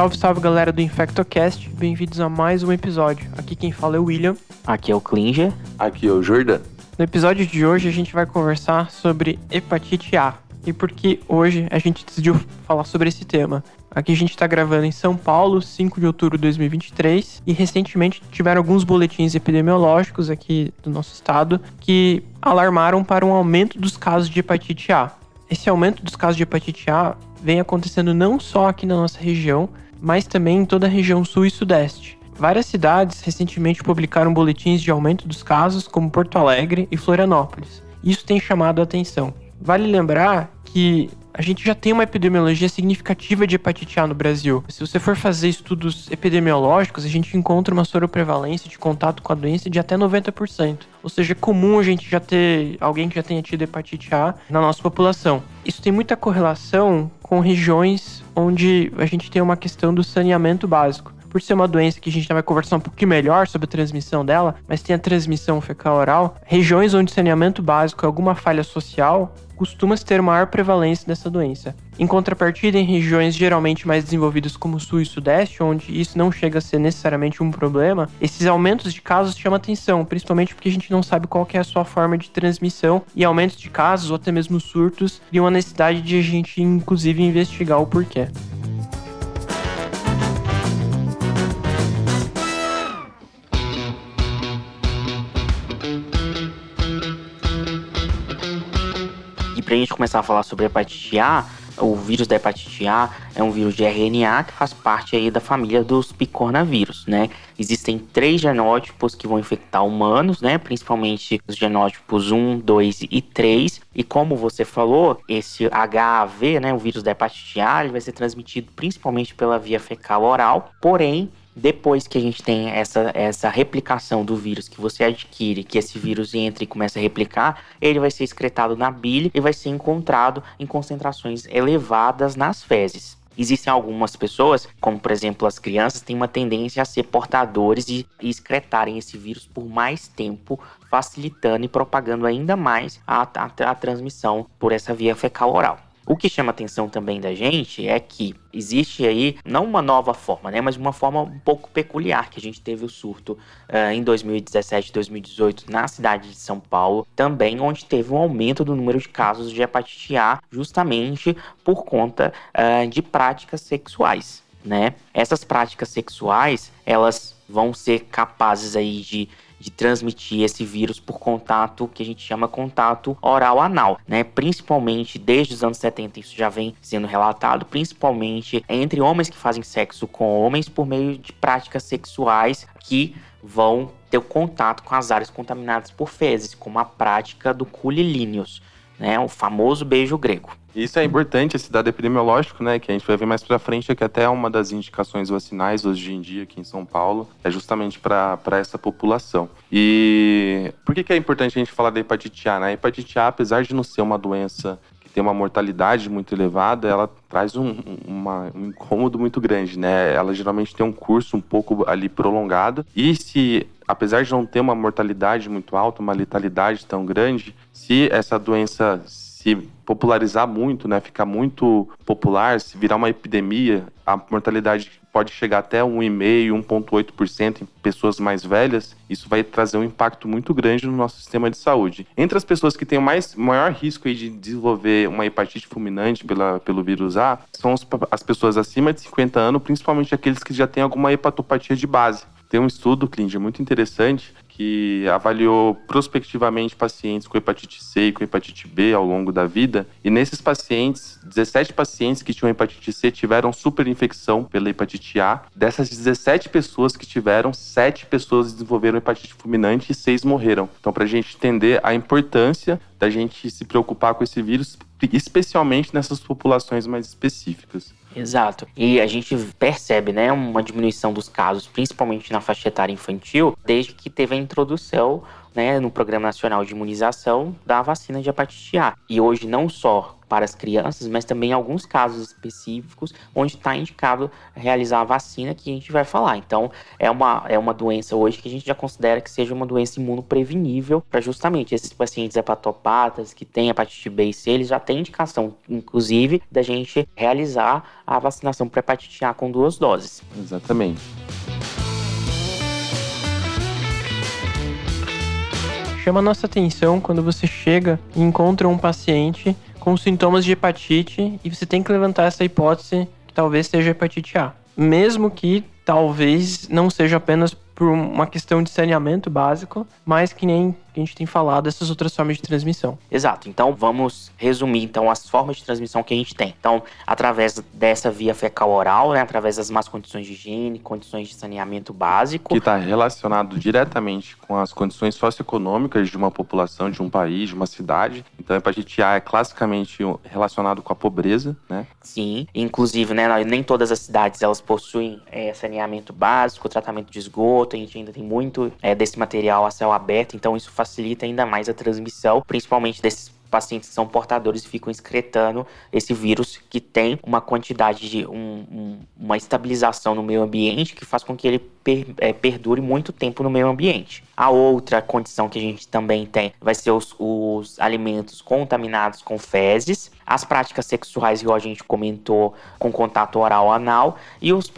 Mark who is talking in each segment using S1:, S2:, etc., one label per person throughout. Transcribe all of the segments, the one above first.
S1: Salve, salve galera do InfectoCast, bem-vindos a mais um episódio. Aqui quem fala é o William.
S2: Aqui é o Klinger.
S3: Aqui é o Jordan.
S1: No episódio de hoje a gente vai conversar sobre hepatite A e por que hoje a gente decidiu falar sobre esse tema. Aqui a gente está gravando em São Paulo, 5 de outubro de 2023, e recentemente tiveram alguns boletins epidemiológicos aqui do nosso estado que alarmaram para um aumento dos casos de hepatite A. Esse aumento dos casos de hepatite A vem acontecendo não só aqui na nossa região, mas também em toda a região sul e sudeste. Várias cidades recentemente publicaram boletins de aumento dos casos, como Porto Alegre e Florianópolis. Isso tem chamado a atenção. Vale lembrar que a gente já tem uma epidemiologia significativa de hepatite A no Brasil. Se você for fazer estudos epidemiológicos, a gente encontra uma soroprevalência de contato com a doença de até 90%. Ou seja, é comum a gente já ter alguém que já tenha tido hepatite A na nossa população. Isso tem muita correlação com regiões onde a gente tem uma questão do saneamento básico por ser uma doença que a gente vai conversar um pouquinho melhor sobre a transmissão dela, mas tem a transmissão fecal oral, regiões onde saneamento básico é alguma falha social, costuma ter maior prevalência dessa doença. Em contrapartida, em regiões geralmente mais desenvolvidas como o Sul e Sudeste, onde isso não chega a ser necessariamente um problema, esses aumentos de casos chamam atenção, principalmente porque a gente não sabe qual é a sua forma de transmissão e aumentos de casos ou até mesmo surtos criam a necessidade de a gente inclusive investigar o porquê.
S2: Para a gente começar a falar sobre hepatite A, o vírus da hepatite A é um vírus de RNA que faz parte aí da família dos picornavírus, né? Existem três genótipos que vão infectar humanos, né? Principalmente os genótipos 1, 2 e 3. E como você falou, esse HAV, né, o vírus da hepatite A, ele vai ser transmitido principalmente pela via fecal oral, porém depois que a gente tem essa, essa replicação do vírus que você adquire, que esse vírus entra e começa a replicar, ele vai ser excretado na bile e vai ser encontrado em concentrações elevadas nas fezes. Existem algumas pessoas, como por exemplo as crianças, têm uma tendência a ser portadores e excretarem esse vírus por mais tempo, facilitando e propagando ainda mais a, a, a transmissão por essa via fecal oral. O que chama atenção também da gente é que existe aí, não uma nova forma, né, mas uma forma um pouco peculiar, que a gente teve o surto uh, em 2017 2018 na cidade de São Paulo, também onde teve um aumento do número de casos de hepatite A, justamente por conta uh, de práticas sexuais. Né? Essas práticas sexuais, elas vão ser capazes aí de de transmitir esse vírus por contato que a gente chama contato oral anal, né? Principalmente desde os anos 70 isso já vem sendo relatado, principalmente entre homens que fazem sexo com homens por meio de práticas sexuais que vão ter contato com as áreas contaminadas por fezes, como a prática do culilíneos, né? O famoso beijo grego.
S3: Isso é importante, esse dado epidemiológico, né, que a gente vai ver mais para frente, é que até uma das indicações vacinais hoje em dia aqui em São Paulo é justamente para essa população. E por que, que é importante a gente falar da hepatite A? Né? A hepatite A, apesar de não ser uma doença tem uma mortalidade muito elevada, ela traz um, uma, um incômodo muito grande, né? Ela geralmente tem um curso um pouco ali prolongado. E se, apesar de não ter uma mortalidade muito alta, uma letalidade tão grande, se essa doença se popularizar muito, né, ficar muito popular, se virar uma epidemia, a mortalidade pode chegar até 1,5%, 1,8% em pessoas mais velhas, isso vai trazer um impacto muito grande no nosso sistema de saúde. Entre as pessoas que têm o mais, maior risco de desenvolver uma hepatite fulminante pela, pelo vírus A, são as pessoas acima de 50 anos, principalmente aqueles que já têm alguma hepatopatia de base. Tem um estudo, Clint, muito interessante, que avaliou prospectivamente pacientes com hepatite C e com hepatite B ao longo da vida. E nesses pacientes, 17 pacientes que tinham hepatite C tiveram superinfecção pela hepatite A. Dessas 17 pessoas que tiveram, 7 pessoas desenvolveram hepatite fulminante e 6 morreram. Então, para a gente entender a importância da gente se preocupar com esse vírus, especialmente nessas populações mais específicas.
S2: Exato. E a gente percebe, né, uma diminuição dos casos, principalmente na faixa etária infantil, desde que teve a introdução né, no Programa Nacional de Imunização da vacina de hepatite A. E hoje não só para as crianças, mas também alguns casos específicos onde está indicado realizar a vacina que a gente vai falar. Então, é uma, é uma doença hoje que a gente já considera que seja uma doença imunoprevenível para justamente esses pacientes hepatopatas que têm hepatite B e C, eles já têm indicação, inclusive, da gente realizar a vacinação para hepatite A com duas doses.
S3: Exatamente.
S1: Chama a nossa atenção quando você chega e encontra um paciente com sintomas de hepatite e você tem que levantar essa hipótese que talvez seja hepatite A. Mesmo que talvez não seja apenas por uma questão de saneamento básico, mas que nem a gente tem falado, essas outras formas de transmissão.
S2: Exato. Então vamos resumir então as formas de transmissão que a gente tem. Então, através dessa via fecal oral, né, através das más condições de higiene, condições de saneamento básico,
S3: que está relacionado diretamente com as condições socioeconômicas de uma população, de um país, de uma cidade. Então, a hepatite A é classicamente relacionado com a pobreza, né?
S2: Sim. Inclusive, né, nem todas as cidades elas possuem é, saneamento básico, tratamento de esgoto. A gente ainda tem muito é, desse material a céu aberto. Então, isso facilita ainda mais a transmissão, principalmente desses pacientes que são portadores e ficam excretando esse vírus que tem uma quantidade de um, um, uma estabilização no meio ambiente que faz com que ele per, é, perdure muito tempo no meio ambiente. A outra condição que a gente também tem vai ser os, os alimentos contaminados com fezes, as práticas sexuais, igual a gente comentou, com contato oral anal, e os,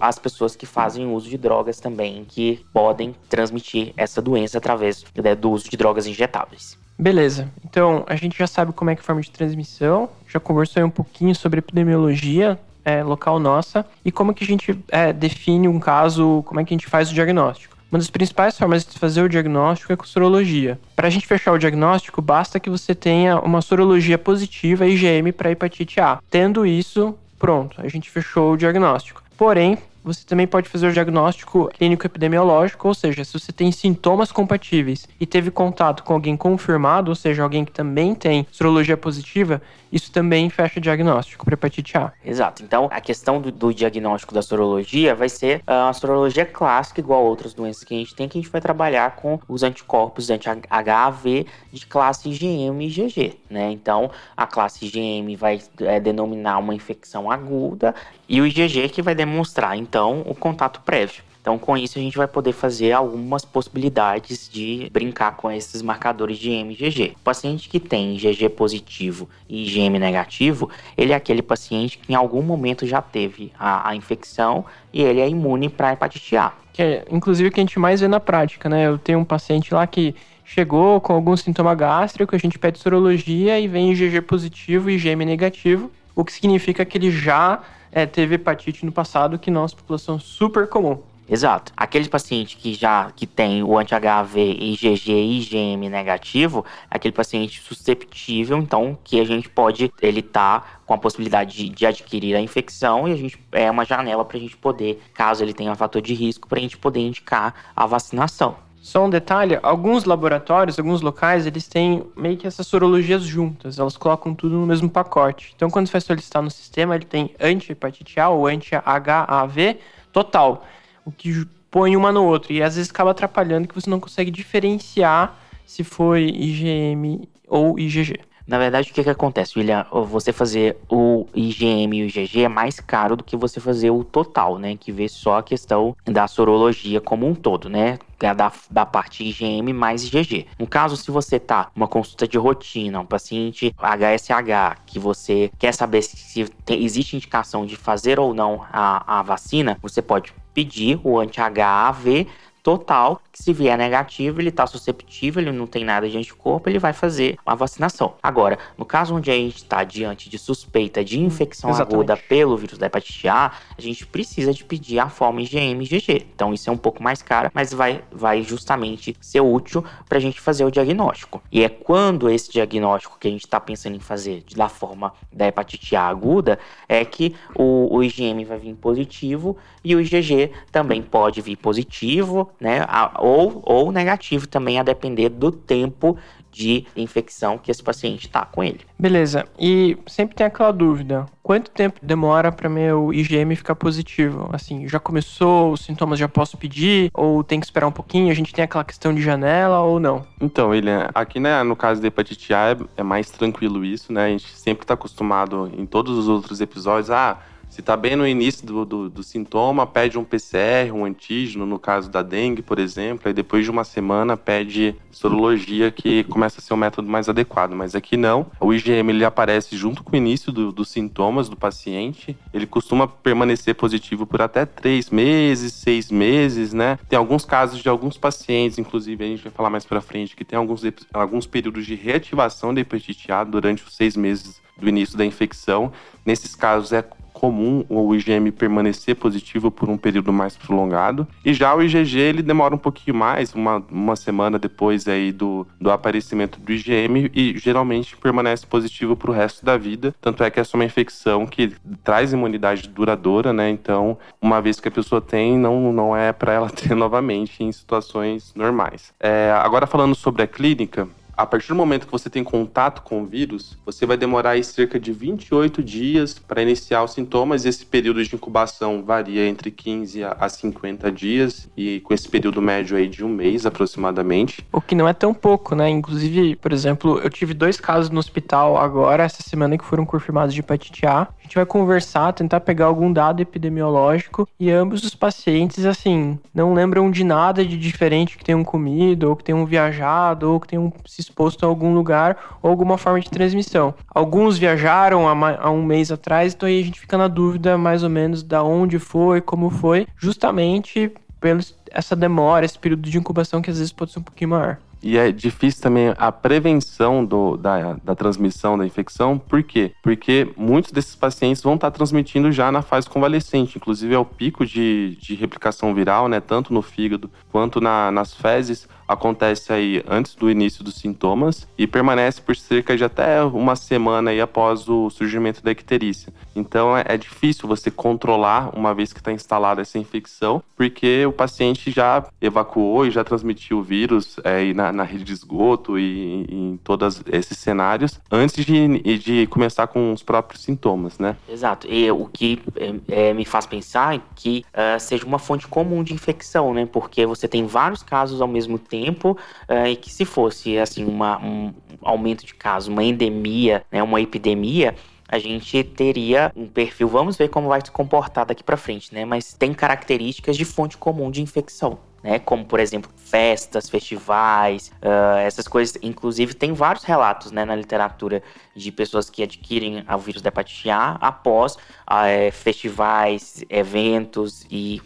S2: as pessoas que fazem uso de drogas também, que podem transmitir essa doença através né, do uso de drogas injetáveis.
S1: Beleza. Então, a gente já sabe como é que é a forma de transmissão, já conversou um pouquinho sobre epidemiologia é, local nossa e como que a gente é, define um caso, como é que a gente faz o diagnóstico. Uma das principais formas de fazer o diagnóstico é com sorologia. Para a gente fechar o diagnóstico, basta que você tenha uma sorologia positiva IgM para hepatite A. Tendo isso, pronto, a gente fechou o diagnóstico. Porém, você também pode fazer o diagnóstico clínico epidemiológico, ou seja, se você tem sintomas compatíveis e teve contato com alguém confirmado, ou seja, alguém que também tem sorologia positiva, isso também fecha o diagnóstico para hepatite A.
S2: Exato. Então, a questão do, do diagnóstico da sorologia vai ser uh, a sorologia clássica, igual a outras doenças que a gente tem, que a gente vai trabalhar com os anticorpos anti-HAV de classe IgM e IgG, né? Então, a classe IgM vai é, denominar uma infecção aguda e o IgG que vai demonstrar, então, o contato prévio. Então, com isso, a gente vai poder fazer algumas possibilidades de brincar com esses marcadores de IgG. O paciente que tem IgG positivo e IgM negativo, ele é aquele paciente que em algum momento já teve a, a infecção e ele é imune para hepatite A.
S1: Que é, inclusive, o que a gente mais vê na prática, né? Eu tenho um paciente lá que chegou com algum sintoma gástrico, a gente pede sorologia e vem IgG positivo e IgM negativo, o que significa que ele já é, teve hepatite no passado, que nossa população super comum.
S2: Exato. Aquele paciente que já que tem o anti-HV, IgG e IgM negativo, é aquele paciente susceptível, então que a gente pode, ele tá com a possibilidade de, de adquirir a infecção e a gente é uma janela para a gente poder, caso ele tenha fator de risco, para a gente poder indicar a vacinação.
S1: Só um detalhe, alguns laboratórios, alguns locais, eles têm meio que essas sorologias juntas, elas colocam tudo no mesmo pacote. Então, quando você vai solicitar no sistema, ele tem anti-hepatite A ou anti-HAV total o que põe uma no outro. E às vezes acaba atrapalhando que você não consegue diferenciar se foi IgM ou IgG.
S2: Na verdade, o que, que acontece, William? Você fazer o IgM e o IgG é mais caro do que você fazer o total, né? Que vê só a questão da sorologia como um todo, né? É da, da parte IgM mais IgG. No caso, se você tá uma consulta de rotina, um paciente HSH, que você quer saber se tem, existe indicação de fazer ou não a, a vacina, você pode pedir o anti-HAV total, que se vier negativo, ele está susceptível, ele não tem nada de anticorpo, ele vai fazer a vacinação. Agora, no caso onde a gente está diante de suspeita de infecção Exatamente. aguda pelo vírus da hepatite A, a gente precisa de pedir a forma IgM e IgG. Então isso é um pouco mais caro, mas vai, vai justamente ser útil para a gente fazer o diagnóstico. E é quando esse diagnóstico que a gente está pensando em fazer da forma da hepatite A aguda, é que o, o IgM vai vir positivo e o IgG também pode vir positivo, né? ou, ou negativo também, a depender do tempo de infecção que esse paciente está com ele.
S1: Beleza. E sempre tem aquela dúvida: quanto tempo demora para meu IgM ficar positivo? Assim, já começou, os sintomas já posso pedir? Ou tem que esperar um pouquinho? A gente tem aquela questão de janela ou não?
S3: Então, ele aqui, né, no caso da hepatite A, é, é mais tranquilo isso, né? A gente sempre está acostumado em todos os outros episódios, ah se está bem no início do, do, do, sintoma, pede um PCR, um antígeno, no caso da dengue, por exemplo, e depois de uma semana pede sorologia, que começa a ser o método mais adequado. Mas aqui não. O IgM ele aparece junto com o início do, dos sintomas do paciente. Ele costuma permanecer positivo por até três meses, seis meses, né? Tem alguns casos de alguns pacientes, inclusive a gente vai falar mais para frente, que tem alguns, alguns períodos de reativação da hepatite A durante os seis meses do início da infecção. Nesses casos é comum o IgM permanecer positivo por um período mais prolongado. E já o IgG ele demora um pouquinho mais, uma, uma semana depois aí do, do aparecimento do IgM e geralmente permanece positivo para o resto da vida. Tanto é que essa é uma infecção que traz imunidade duradoura, né? Então, uma vez que a pessoa tem, não, não é para ela ter novamente em situações normais. É, agora falando sobre a clínica, a partir do momento que você tem contato com o vírus, você vai demorar cerca de 28 dias para iniciar os sintomas. Esse período de incubação varia entre 15 a 50 dias e com esse período médio aí de um mês aproximadamente.
S1: O que não é tão pouco, né? Inclusive, por exemplo, eu tive dois casos no hospital agora, essa semana, que foram confirmados de hepatite A. A gente vai conversar, tentar pegar algum dado epidemiológico e ambos os pacientes, assim, não lembram de nada de diferente que tenham comido, ou que tenham viajado, ou que tenham se exposto a algum lugar ou alguma forma de transmissão. Alguns viajaram há, um mês atrás, então aí a gente fica na dúvida mais ou menos da onde foi, como foi, justamente pela essa demora, esse período de incubação que às vezes pode ser um pouquinho maior.
S3: E é difícil também a prevenção do, da, da transmissão da infecção. Por quê? Porque muitos desses pacientes vão estar transmitindo já na fase convalescente. Inclusive, é o pico de, de replicação viral, né? Tanto no fígado quanto na, nas fezes acontece aí antes do início dos sintomas e permanece por cerca de até uma semana aí após o surgimento da icterícia. Então é, é difícil você controlar uma vez que está instalada essa infecção, porque o paciente já evacuou e já transmitiu o vírus é, na, na, rede de esgoto e, e, em todos esses cenários antes de, de começar com os próprios sintomas, né?
S2: Exato. E o que é, é me faz pensar é que uh, seja uma fonte comum de infecção, né? Porque você tem vários casos ao mesmo tempo tempo uh, e que se fosse assim uma, um aumento de casos, uma endemia, né, uma epidemia, a gente teria um perfil, vamos ver como vai se comportar daqui para frente, né? Mas tem características de fonte comum de infecção né? Como, por exemplo, festas, festivais, uh, essas coisas. Inclusive, tem vários relatos né, na literatura de pessoas que adquirem o vírus da hepatite A após uh, festivais, eventos e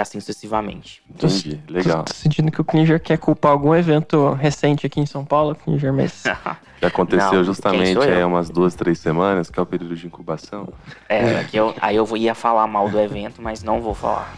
S2: assim sucessivamente.
S3: Entendi, legal.
S1: Tô, tô sentindo que o Klinger quer culpar algum evento recente aqui em São Paulo, Klinger, mas...
S3: que aconteceu Não, justamente aí umas duas, três semanas, que é o período de incubação.
S2: É, que eu, aí eu ia falar mal do evento, mas não vou falar.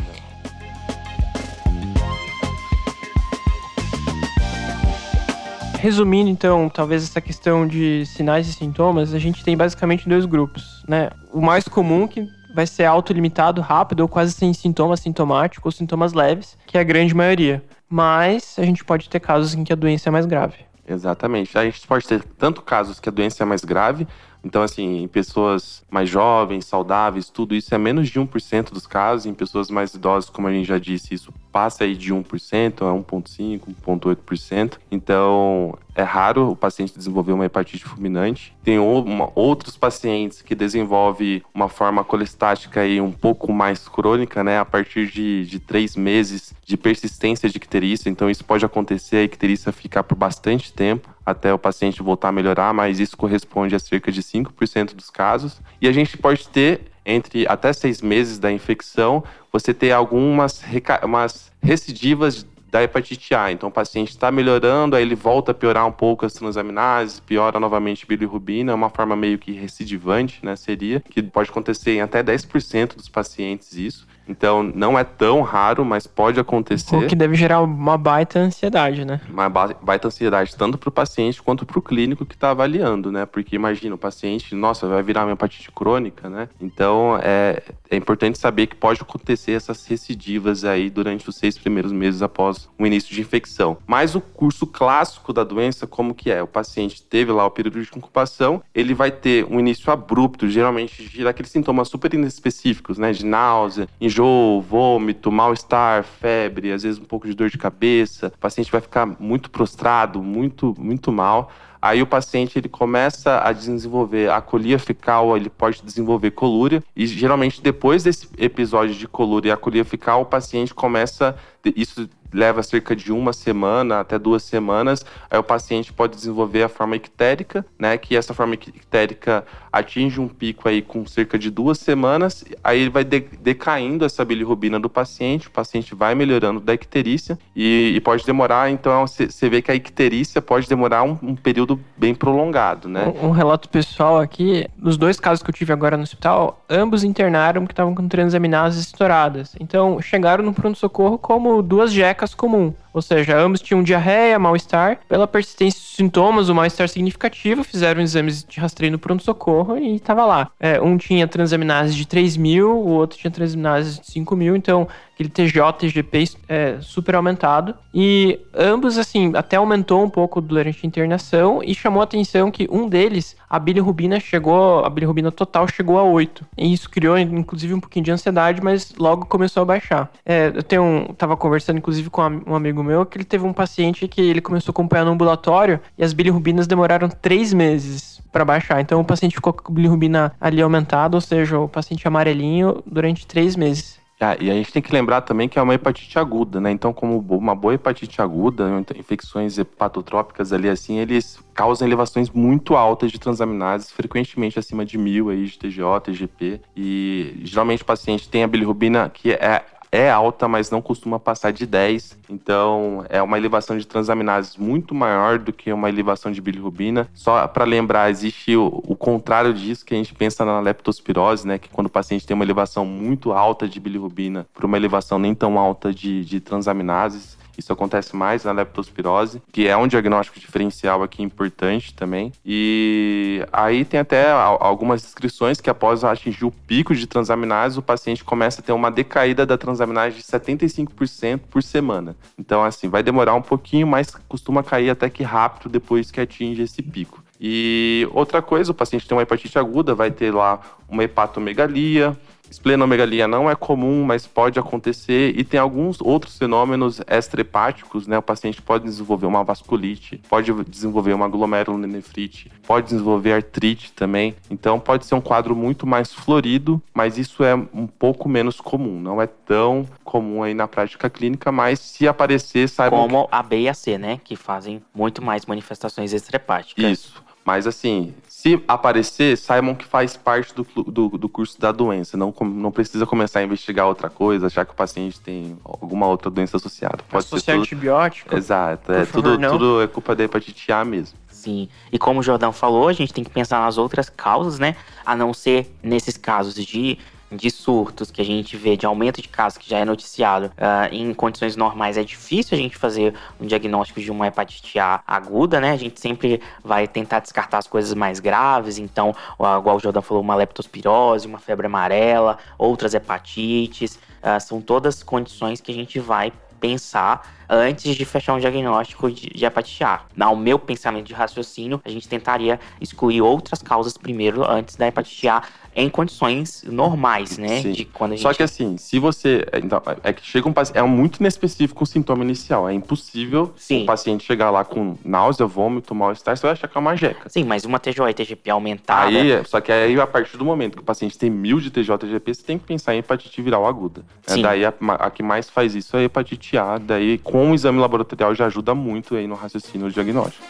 S1: Resumindo, então, talvez essa questão de sinais e sintomas, a gente tem basicamente dois grupos, né? O mais comum, que vai ser autolimitado, rápido ou quase sem sintomas, sintomático ou sintomas leves, que é a grande maioria. Mas a gente pode ter casos em que a doença é mais grave.
S3: Exatamente. A gente pode ter tanto casos que a doença é mais grave, então, assim, em pessoas mais jovens, saudáveis, tudo isso é menos de 1% dos casos. Em pessoas mais idosas, como a gente já disse, isso passa aí de 1% a 1,5%, 1,8%. Então, é raro o paciente desenvolver uma hepatite fulminante. Tem uma, outros pacientes que desenvolvem uma forma colestática aí um pouco mais crônica, né? A partir de, de três meses de persistência de icterícia. Então, isso pode acontecer, a icterícia ficar por bastante tempo até o paciente voltar a melhorar, mas isso corresponde a cerca de 5% dos casos. E a gente pode ter entre até seis meses da infecção, você ter algumas umas recidivas da hepatite A. Então, o paciente está melhorando, aí ele volta a piorar um pouco as transaminases, piora novamente bilirrubina, é uma forma meio que recidivante, né, seria, que pode acontecer em até 10% dos pacientes isso. Então não é tão raro, mas pode acontecer.
S1: O que deve gerar uma baita ansiedade, né?
S3: Uma baita ansiedade, tanto para o paciente quanto para o clínico que está avaliando, né? Porque imagina, o paciente, nossa, vai virar uma hepatite crônica, né? Então é, é importante saber que pode acontecer essas recidivas aí durante os seis primeiros meses após o início de infecção. Mas o curso clássico da doença, como que é? O paciente teve lá o período de incubação, ele vai ter um início abrupto, geralmente gira aqueles sintomas super inespecíficos, né? De náusea, enjoo, vômito, mal-estar, febre, às vezes um pouco de dor de cabeça. O paciente vai ficar muito prostrado, muito, muito mal. Aí o paciente ele começa a desenvolver a colia fecal, ele pode desenvolver colúria e geralmente depois desse episódio de colúria e a colia fecal, o paciente começa isso leva cerca de uma semana até duas semanas, aí o paciente pode desenvolver a forma ictérica, né? Que essa forma ictérica atinge um pico aí com cerca de duas semanas, aí ele vai de decaindo essa bilirrubina do paciente, o paciente vai melhorando da icterícia e, e pode demorar, então você vê que a icterícia pode demorar um, um período bem prolongado, né?
S1: Um, um, relato pessoal aqui, nos dois casos que eu tive agora no hospital, ambos internaram que estavam com transaminases estouradas. Então, chegaram no pronto-socorro como duas jecas comum. Ou seja, ambos tinham diarreia, mal-estar. Pela persistência dos sintomas, o mal-estar significativo, fizeram exames de rastreio no pronto-socorro e estava lá. É, um tinha transaminase de 3 mil, o outro tinha transaminase de 5 mil, então aquele TJ, TGP é super aumentado. E ambos, assim, até aumentou um pouco durante a internação e chamou a atenção que um deles, a bilirrubina chegou, a bilirrubina total chegou a 8. E isso criou, inclusive, um pouquinho de ansiedade, mas logo começou a baixar. É, eu tenho um, tava conversando, inclusive, com um amigo meu, que ele teve um paciente que ele começou a acompanhar no ambulatório e as bilirrubinas demoraram três meses para baixar. Então o paciente ficou com a bilirrubina ali aumentada, ou seja, o paciente amarelinho durante três meses.
S3: Ah, e a gente tem que lembrar também que é uma hepatite aguda, né? Então, como uma boa hepatite aguda, infecções hepatotrópicas ali assim, eles causam elevações muito altas de transaminases, frequentemente acima de mil aí de TGO, TGP. E geralmente o paciente tem a bilirrubina que é é alta, mas não costuma passar de 10. Então, é uma elevação de transaminases muito maior do que uma elevação de bilirrubina. Só para lembrar, existe o, o, contrário disso que a gente pensa na leptospirose, né? Que quando o paciente tem uma elevação muito alta de bilirrubina por uma elevação nem tão alta de, de transaminases, isso acontece mais na leptospirose, que é um diagnóstico diferencial aqui importante também. E aí tem até algumas descrições que após atingir o pico de transaminase, o paciente começa a ter uma decaída da transaminase de 75% por semana. Então, assim, vai demorar um pouquinho, mas costuma cair até que rápido depois que atinge esse pico. E outra coisa, o paciente tem uma hepatite aguda, vai ter lá uma hepatomegalia, Esplenomegalia não é comum, mas pode acontecer e tem alguns outros fenômenos extrahepáticos, né? O paciente pode desenvolver uma vasculite, pode desenvolver uma glomerulonefrite, pode desenvolver artrite também. Então pode ser um quadro muito mais florido, mas isso é um pouco menos comum, não é tão comum aí na prática clínica, mas se aparecer, saibam
S2: Como que... a B e a C, né, que fazem muito mais manifestações extrahepáticas.
S3: Isso. Mas assim, se aparecer, saibam que faz parte do, do, do, curso da doença. Não, não precisa começar a investigar outra coisa, achar que o paciente tem alguma outra doença associada.
S1: Pode Associar ser tudo... antibiótico?
S3: Exato. É, tudo, tudo é culpa da hepatite A mesmo.
S2: Sim. E como o Jordão falou, a gente tem que pensar nas outras causas, né? A não ser nesses casos de de surtos que a gente vê, de aumento de casos que já é noticiado uh, em condições normais, é difícil a gente fazer um diagnóstico de uma hepatite A aguda, né? A gente sempre vai tentar descartar as coisas mais graves, então, uh, igual o Jordan falou, uma leptospirose, uma febre amarela, outras hepatites, uh, são todas condições que a gente vai pensar antes de fechar um diagnóstico de, de hepatite A. No meu pensamento de raciocínio, a gente tentaria excluir outras causas primeiro antes da hepatite A em condições normais, né?
S3: Sim. De quando a gente... Só que assim, se você. Então, é que chega um paciente. É muito inespecífico o sintoma inicial. É impossível Sim. o paciente chegar lá com náusea, vômito, mal-estar, você vai achar que é uma jeca.
S2: Sim, mas uma TJ e TGP aumentada.
S3: Aí, só que aí, a partir do momento que o paciente tem mil de TJ e TGP, você tem que pensar em hepatite viral aguda. É, Sim. daí a, a, que mais faz isso é a hepatite A. Daí, com o exame laboratorial, já ajuda muito aí no raciocínio diagnóstico.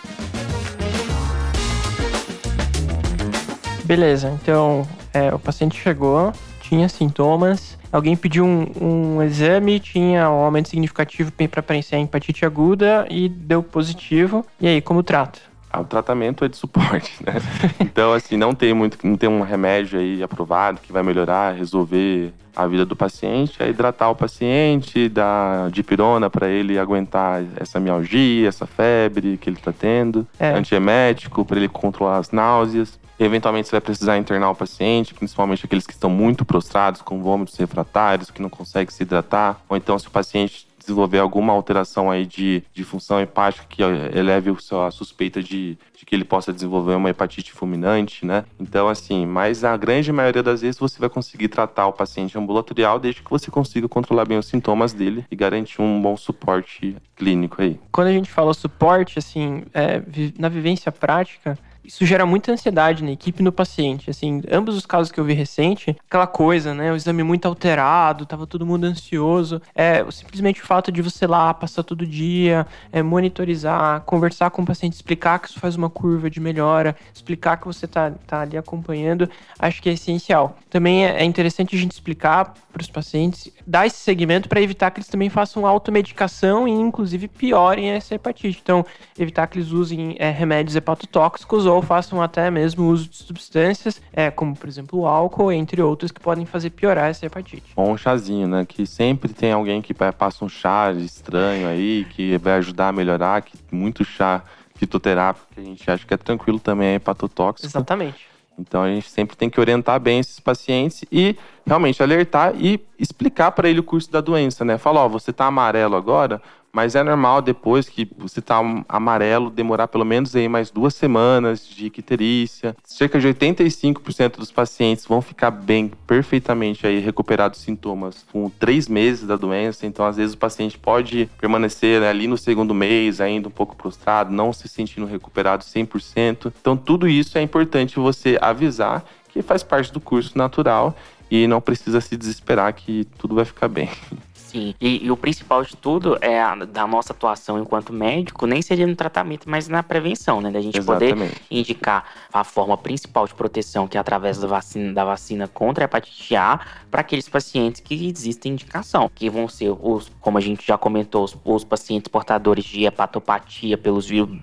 S1: Beleza, então é, o paciente chegou, tinha sintomas, alguém pediu um, um exame, tinha um aumento significativo para preencher a hepatite aguda e deu positivo. E aí, como trata?
S3: O tratamento é de suporte, né? Então, assim, não tem muito, não tem um remédio aí aprovado que vai melhorar, resolver a vida do paciente, é hidratar o paciente, dar dipirona para ele aguentar essa mialgia, essa febre que ele está tendo, é. antiemético para ele controlar as náuseas. Eventualmente você vai precisar internar o paciente, principalmente aqueles que estão muito prostrados, com vômitos refratários, que não conseguem se hidratar. Ou então, se o paciente desenvolver alguma alteração aí de, de função hepática que eleve a suspeita de, de que ele possa desenvolver uma hepatite fulminante, né? Então, assim, mas a grande maioria das vezes você vai conseguir tratar o paciente ambulatorial desde que você consiga controlar bem os sintomas dele e garantir um bom suporte clínico aí.
S1: Quando a gente fala suporte, assim, é, na vivência prática, isso gera muita ansiedade na equipe e no paciente. Assim, ambos os casos que eu vi recente, aquela coisa, né? O exame muito alterado, tava todo mundo ansioso. É simplesmente o fato de você lá passar todo dia, é, monitorizar, conversar com o paciente, explicar que isso faz uma curva de melhora, explicar que você tá, tá ali acompanhando, acho que é essencial. Também é, é interessante a gente explicar para os pacientes, dar esse segmento para evitar que eles também façam automedicação e, inclusive, piorem essa hepatite. Então, evitar que eles usem é, remédios hepatotóxicos ou ou façam até mesmo uso de substâncias, é, como por exemplo o álcool, entre outros, que podem fazer piorar essa hepatite.
S3: Ou um chazinho, né? Que sempre tem alguém que passa um chá estranho aí, que vai ajudar a melhorar, que muito chá fitoterápico que a gente acha que é tranquilo também é hepatotóxico.
S1: Exatamente.
S3: Então a gente sempre tem que orientar bem esses pacientes e realmente alertar e explicar para ele o curso da doença, né? Falar, ó, você tá amarelo agora, mas é normal depois que você tá amarelo demorar pelo menos aí mais duas semanas de icterícia. Cerca de 85% dos pacientes vão ficar bem, perfeitamente aí recuperados sintomas com três meses da doença. Então, às vezes o paciente pode permanecer né, ali no segundo mês ainda um pouco prostrado, não se sentindo recuperado 100%. Então, tudo isso é importante você avisar que faz parte do curso natural e não precisa se desesperar que tudo vai ficar bem.
S2: Sim, e, e, o principal de tudo é a, da nossa atuação enquanto médico, nem seria no tratamento, mas na prevenção, né? Da gente Exatamente. poder indicar a forma principal de proteção, que é através da vacina, da vacina contra a hepatite A, para aqueles pacientes que existem indicação, que vão ser os, como a gente já comentou, os, os pacientes portadores de hepatopatia pelos vírus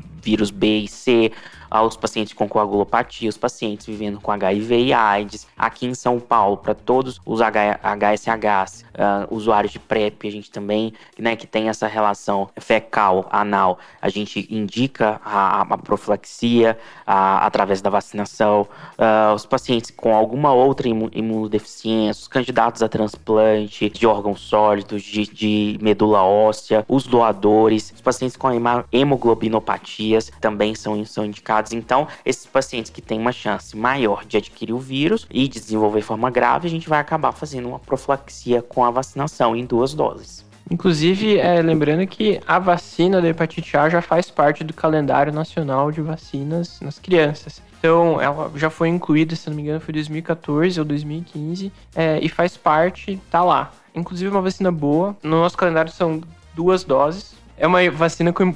S2: B e C, aos pacientes com coagulopatia, os pacientes vivendo com HIV e AIDS. Aqui em São Paulo, para todos os HSHs, uh, ah, usuários de PrEP, a gente também, né, que tem essa relação fecal-anal, a gente indica a, a profilaxia a, através da vacinação. Uh, os pacientes com alguma outra imunodeficiência, os candidatos a transplante de órgãos sólidos, de, de medula óssea, os doadores, os pacientes com hemoglobinopatias também são, são indicados então, esses pacientes que têm uma chance maior de adquirir o vírus e desenvolver forma grave, a gente vai acabar fazendo uma profilaxia com a vacinação em duas doses.
S1: Inclusive, é, lembrando que a vacina da hepatite A já faz parte do calendário nacional de vacinas nas crianças. Então, ela já foi incluída, se não me engano, foi 2014 ou 2015, é, e faz parte, tá lá. Inclusive, uma vacina boa. No nosso calendário são duas doses. É uma vacina com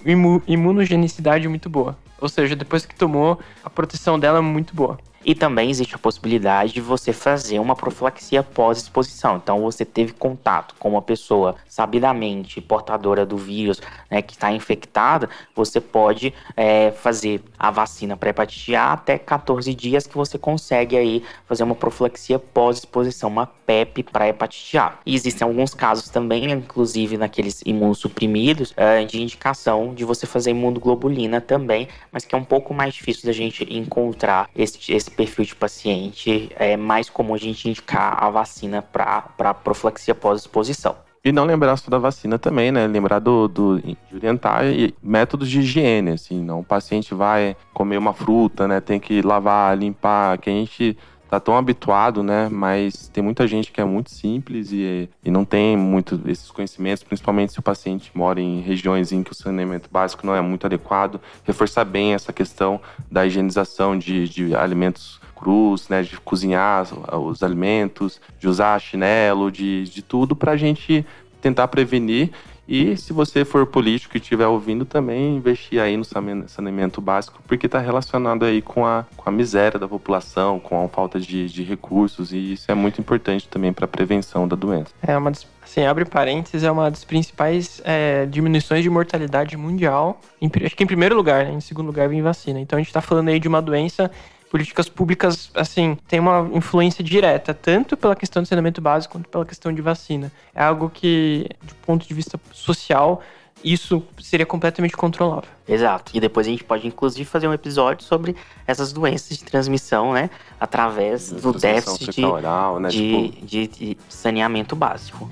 S1: imunogenicidade muito boa. Ou seja, depois que tomou, a proteção dela é muito boa.
S2: E também existe a possibilidade de você fazer uma profilaxia pós-exposição. Então, você teve contato com uma pessoa sabidamente portadora do vírus, né, que está infectada, você pode é, fazer a vacina para hepatite A até 14 dias que você consegue aí fazer uma profilaxia pós-exposição, uma PEP para hepatite A. E existem alguns casos também, inclusive naqueles imunossuprimidos, é, de indicação de você fazer imunoglobulina também, mas que é um pouco mais difícil da gente encontrar esse, esse perfil de paciente, é mais comum a gente indicar a vacina para profilaxia pós-exposição.
S3: E não lembrar só da vacina também, né? Lembrar do, do, de orientar e métodos de higiene, assim. Não, o paciente vai comer uma fruta, né? Tem que lavar, limpar. Que a gente tá tão habituado, né? Mas tem muita gente que é muito simples e, e não tem muito esses conhecimentos, principalmente se o paciente mora em regiões em que o saneamento básico não é muito adequado. Reforçar bem essa questão da higienização de, de alimentos crus, né, de cozinhar os alimentos, de usar chinelo, de, de tudo para a gente tentar prevenir E se você for político e estiver ouvindo também, investir aí no saneamento básico, porque está relacionado aí com a, com a miséria da população, com a falta de, de recursos, e isso é muito importante também para a prevenção da doença.
S1: É uma Assim, abre parênteses, é uma das principais é, diminuições de mortalidade mundial. Em, acho que em primeiro lugar, né? Em segundo lugar vem vacina. Então a gente está falando aí de uma doença políticas públicas, assim, tem uma influência direta, tanto pela questão do saneamento básico quanto pela questão de vacina. É algo que, do ponto de vista social, isso seria completamente controlável.
S2: Exato. E depois a gente pode, inclusive, fazer um episódio sobre essas doenças de transmissão, né? Através do déficit de, oral, né? de, tipo... de, de saneamento básico.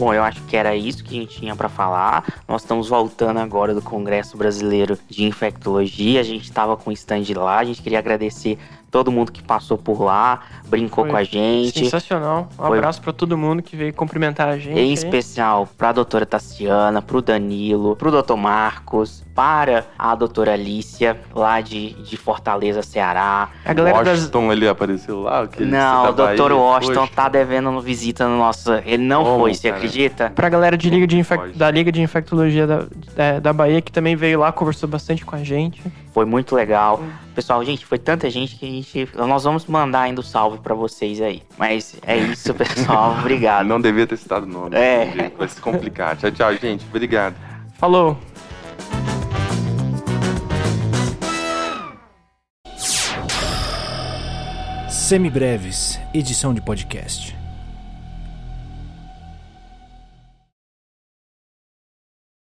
S2: Bom, eu acho que era isso que a gente tinha para falar. Nós estamos voltando agora do Congresso Brasileiro de Infectologia. A gente estava com o stand lá. A gente queria agradecer todo mundo que passou por lá, brincou Foi com a gente.
S1: Sensacional. Um Foi... abraço para todo mundo que veio cumprimentar a gente.
S2: Em aí. especial para a doutora Tassiana, para o Danilo, para o doutor Marcos, para a doutora Alicia, lá de, de Fortaleza, Ceará.
S3: A galera Washington das... ele apareceu lá?
S2: não, o doutor Washington Poxa. tá devendo visita no nosso... Ele não Como, foi, você cara? acredita?
S1: Pra galera de Liga de Infec... da Liga de Infectologia da, da, da Bahia, que também veio lá, conversou bastante com a gente.
S2: Foi muito legal. Pessoal, gente, foi tanta gente que a gente... Nós vamos mandar ainda o salve para vocês aí. Mas é isso, pessoal. Obrigado.
S3: Não devia ter citado o nome. É. Vai se complicar. tchau, tchau, gente. Obrigado.
S1: Falou.
S4: Semibreves, edição de podcast.